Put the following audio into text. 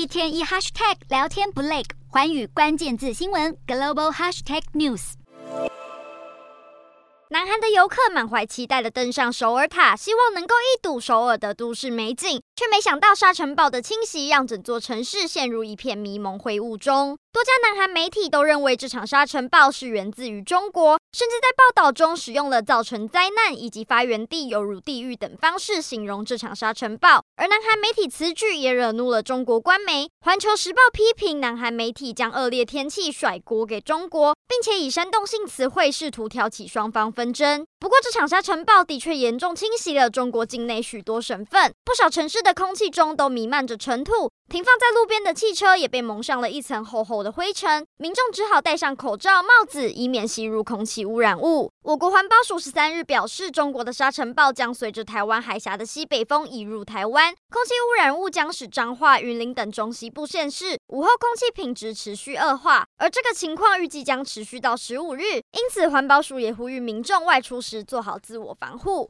一天一 hashtag 聊天不累，环宇关键字新闻 global hashtag news。南韩的游客满怀期待的登上首尔塔，希望能够一睹首尔的都市美景，却没想到沙尘暴的侵袭让整座城市陷入一片迷蒙灰雾中。多家南韩媒体都认为这场沙尘暴是源自于中国，甚至在报道中使用了“造成灾难”以及“发源地犹如地狱”等方式形容这场沙尘暴。而南韩媒体此举也惹怒了中国官媒《环球时报》，批评南韩媒体将恶劣天气甩锅给中国，并且以煽动性词汇试图挑起双方纷争。不过，这场沙尘暴的确严重侵袭了中国境内许多省份，不少城市的空气中都弥漫着尘土。停放在路边的汽车也被蒙上了一层厚厚的灰尘，民众只好戴上口罩、帽子，以免吸入空气污染物。我国环保署十三日表示，中国的沙尘暴将随着台湾海峡的西北风移入台湾，空气污染物将使彰化、云林等中西部县市午后空气品质持续恶化，而这个情况预计将持续到十五日。因此，环保署也呼吁民众外出时做好自我防护。